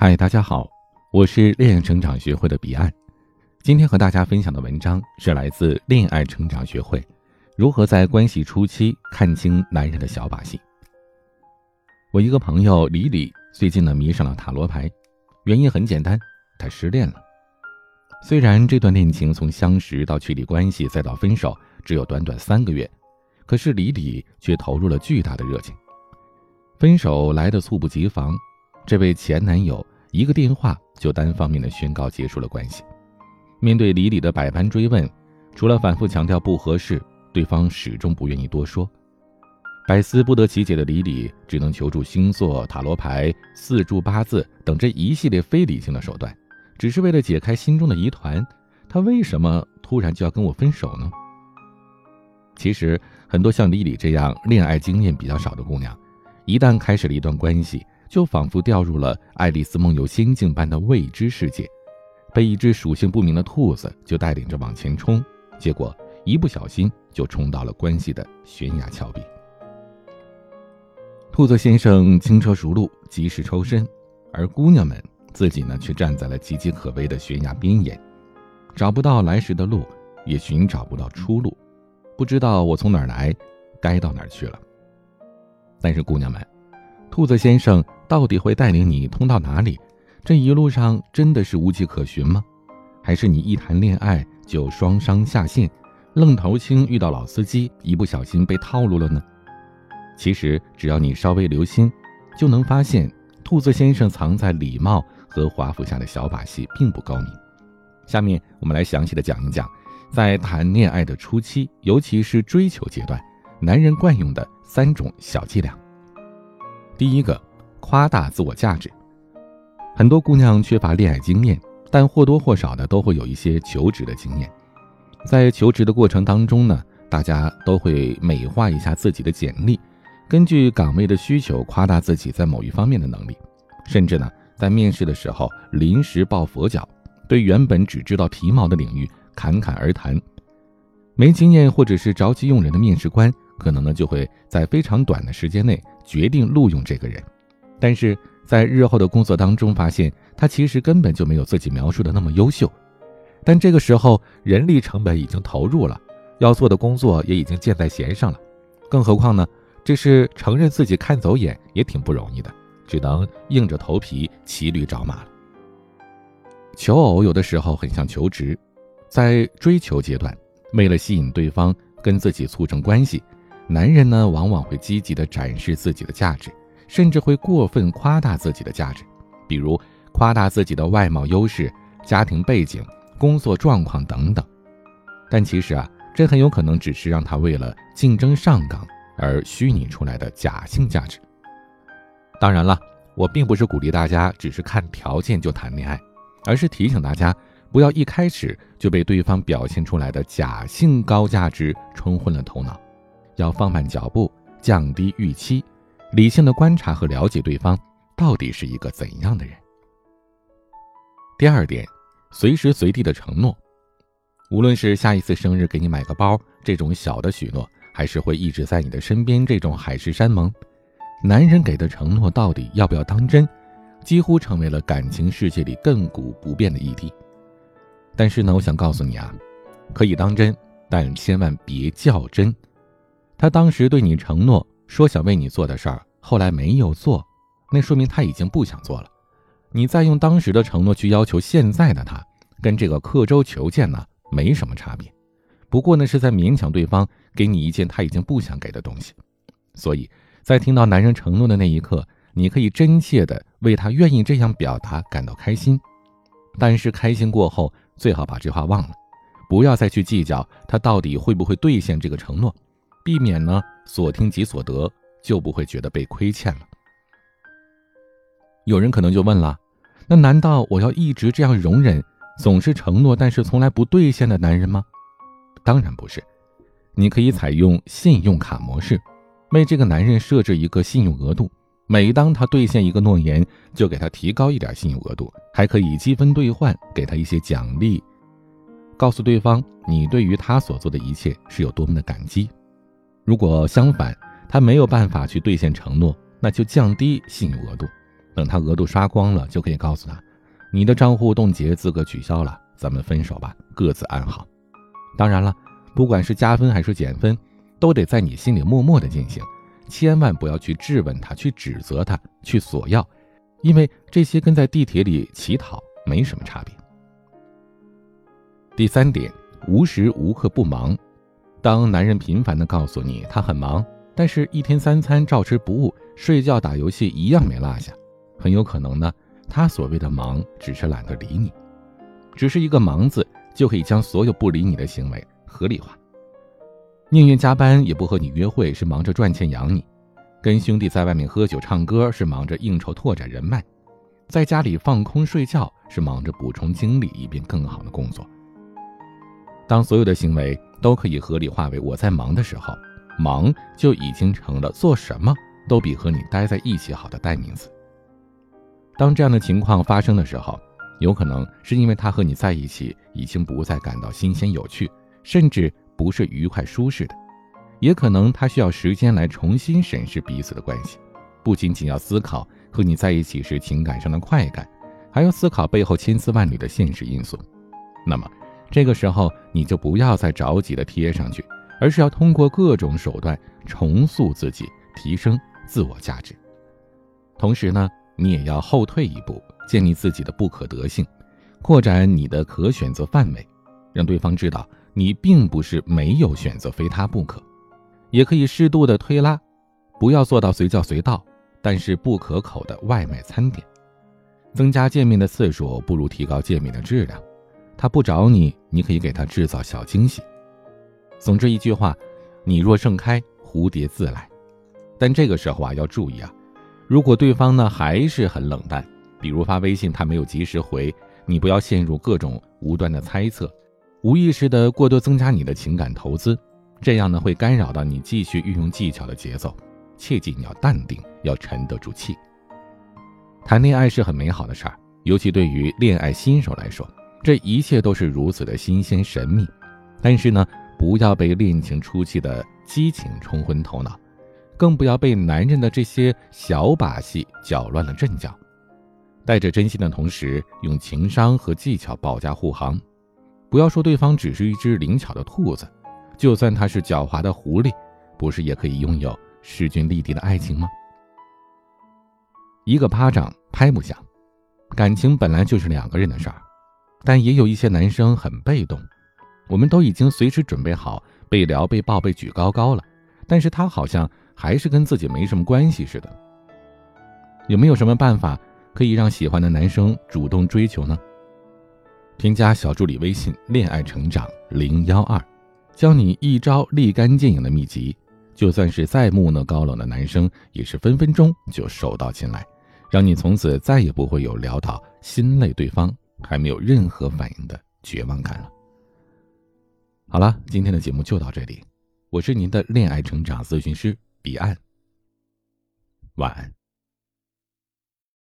嗨，大家好，我是恋爱成长学会的彼岸。今天和大家分享的文章是来自恋爱成长学会，如何在关系初期看清男人的小把戏。我一个朋友李李最近呢迷上了塔罗牌，原因很简单，他失恋了。虽然这段恋情从相识到确立关系再到分手只有短短三个月，可是李李却投入了巨大的热情。分手来的猝不及防。这位前男友一个电话就单方面的宣告结束了关系。面对李李的百般追问，除了反复强调不合适，对方始终不愿意多说。百思不得其解的李李只能求助星座、塔罗牌、四柱八字等这一系列非理性的手段，只是为了解开心中的疑团：他为什么突然就要跟我分手呢？其实，很多像李李这样恋爱经验比较少的姑娘，一旦开始了一段关系，就仿佛掉入了爱丽丝梦游仙境般的未知世界，被一只属性不明的兔子就带领着往前冲，结果一不小心就冲到了关系的悬崖峭壁。兔子先生轻车熟路，及时抽身，而姑娘们自己呢却站在了岌岌可危的悬崖边沿，找不到来时的路，也寻找不到出路，不知道我从哪儿来，该到哪儿去了。但是姑娘们。兔子先生到底会带领你通到哪里？这一路上真的是无迹可寻吗？还是你一谈恋爱就双商下线，愣头青遇到老司机，一不小心被套路了呢？其实只要你稍微留心，就能发现兔子先生藏在礼貌和华服下的小把戏并不高明。下面我们来详细的讲一讲，在谈恋爱的初期，尤其是追求阶段，男人惯用的三种小伎俩。第一个，夸大自我价值。很多姑娘缺乏恋爱经验，但或多或少的都会有一些求职的经验。在求职的过程当中呢，大家都会美化一下自己的简历，根据岗位的需求夸大自己在某一方面的能力，甚至呢，在面试的时候临时抱佛脚，对原本只知道皮毛的领域侃侃而谈。没经验或者是着急用人的面试官，可能呢就会在非常短的时间内。决定录用这个人，但是在日后的工作当中发现，他其实根本就没有自己描述的那么优秀。但这个时候，人力成本已经投入了，要做的工作也已经箭在弦上了。更何况呢，这是承认自己看走眼也挺不容易的，只能硬着头皮骑驴找马了。求偶有的时候很像求职，在追求阶段，为了吸引对方跟自己促成关系。男人呢，往往会积极的展示自己的价值，甚至会过分夸大自己的价值，比如夸大自己的外貌优势、家庭背景、工作状况等等。但其实啊，这很有可能只是让他为了竞争上岗而虚拟出来的假性价值。当然了，我并不是鼓励大家只是看条件就谈恋爱，而是提醒大家不要一开始就被对方表现出来的假性高价值冲昏了头脑。要放慢脚步，降低预期，理性的观察和了解对方到底是一个怎样的人。第二点，随时随地的承诺，无论是下一次生日给你买个包这种小的许诺，还是会一直在你的身边这种海誓山盟，男人给的承诺到底要不要当真，几乎成为了感情世界里亘古不变的议题。但是呢，我想告诉你啊，可以当真，但千万别较真。他当时对你承诺说想为你做的事儿，后来没有做，那说明他已经不想做了。你再用当时的承诺去要求现在的他，跟这个刻舟求剑呢没什么差别。不过呢是在勉强对方给你一件他已经不想给的东西。所以在听到男人承诺的那一刻，你可以真切的为他愿意这样表达感到开心。但是开心过后，最好把这话忘了，不要再去计较他到底会不会兑现这个承诺。避免呢，所听即所得，就不会觉得被亏欠了。有人可能就问了，那难道我要一直这样容忍总是承诺但是从来不兑现的男人吗？当然不是，你可以采用信用卡模式，为这个男人设置一个信用额度，每当他兑现一个诺言，就给他提高一点信用额度，还可以积分兑换，给他一些奖励，告诉对方你对于他所做的一切是有多么的感激。如果相反，他没有办法去兑现承诺，那就降低信用额度，等他额度刷光了，就可以告诉他，你的账户冻结，资格取消了，咱们分手吧，各自安好。当然了，不管是加分还是减分，都得在你心里默默的进行，千万不要去质问他，去指责他，去索要，因为这些跟在地铁里乞讨没什么差别。第三点，无时无刻不忙。当男人频繁的告诉你他很忙，但是一天三餐照吃不误，睡觉打游戏一样没落下，很有可能呢，他所谓的忙只是懒得理你，只是一个“忙”字就可以将所有不理你的行为合理化。宁愿加班也不和你约会，是忙着赚钱养你；跟兄弟在外面喝酒唱歌，是忙着应酬拓展人脉；在家里放空睡觉，是忙着补充精力以便更好的工作。当所有的行为都可以合理化为我在忙的时候，忙就已经成了做什么都比和你待在一起好的代名词。当这样的情况发生的时候，有可能是因为他和你在一起已经不再感到新鲜有趣，甚至不是愉快舒适的；也可能他需要时间来重新审视彼此的关系，不仅仅要思考和你在一起时情感上的快感，还要思考背后千丝万缕的现实因素。那么。这个时候，你就不要再着急的贴上去，而是要通过各种手段重塑自己，提升自我价值。同时呢，你也要后退一步，建立自己的不可得性，扩展你的可选择范围，让对方知道你并不是没有选择非他不可。也可以适度的推拉，不要做到随叫随到，但是不可口的外卖餐点。增加见面的次数，不如提高见面的质量。他不找你，你可以给他制造小惊喜。总之一句话，你若盛开，蝴蝶自来。但这个时候啊，要注意啊，如果对方呢还是很冷淡，比如发微信他没有及时回，你不要陷入各种无端的猜测，无意识的过多增加你的情感投资，这样呢会干扰到你继续运用技巧的节奏。切记你要淡定，要沉得住气。谈恋爱是很美好的事儿，尤其对于恋爱新手来说。这一切都是如此的新鲜神秘，但是呢，不要被恋情初期的激情冲昏头脑，更不要被男人的这些小把戏搅乱了阵脚。带着真心的同时，用情商和技巧保驾护航。不要说对方只是一只灵巧的兔子，就算他是狡猾的狐狸，不是也可以拥有势均力敌的爱情吗？一个巴掌拍不响，感情本来就是两个人的事儿。但也有一些男生很被动，我们都已经随时准备好被撩、被抱、被举高高了，但是他好像还是跟自己没什么关系似的。有没有什么办法可以让喜欢的男生主动追求呢？添加小助理微信“恋爱成长零幺二”，教你一招立竿见影的秘籍，就算是再木讷高冷的男生，也是分分钟就手到擒来，让你从此再也不会有撩到心累对方。还没有任何反应的绝望感了。好了，今天的节目就到这里，我是您的恋爱成长咨询师彼岸，晚安。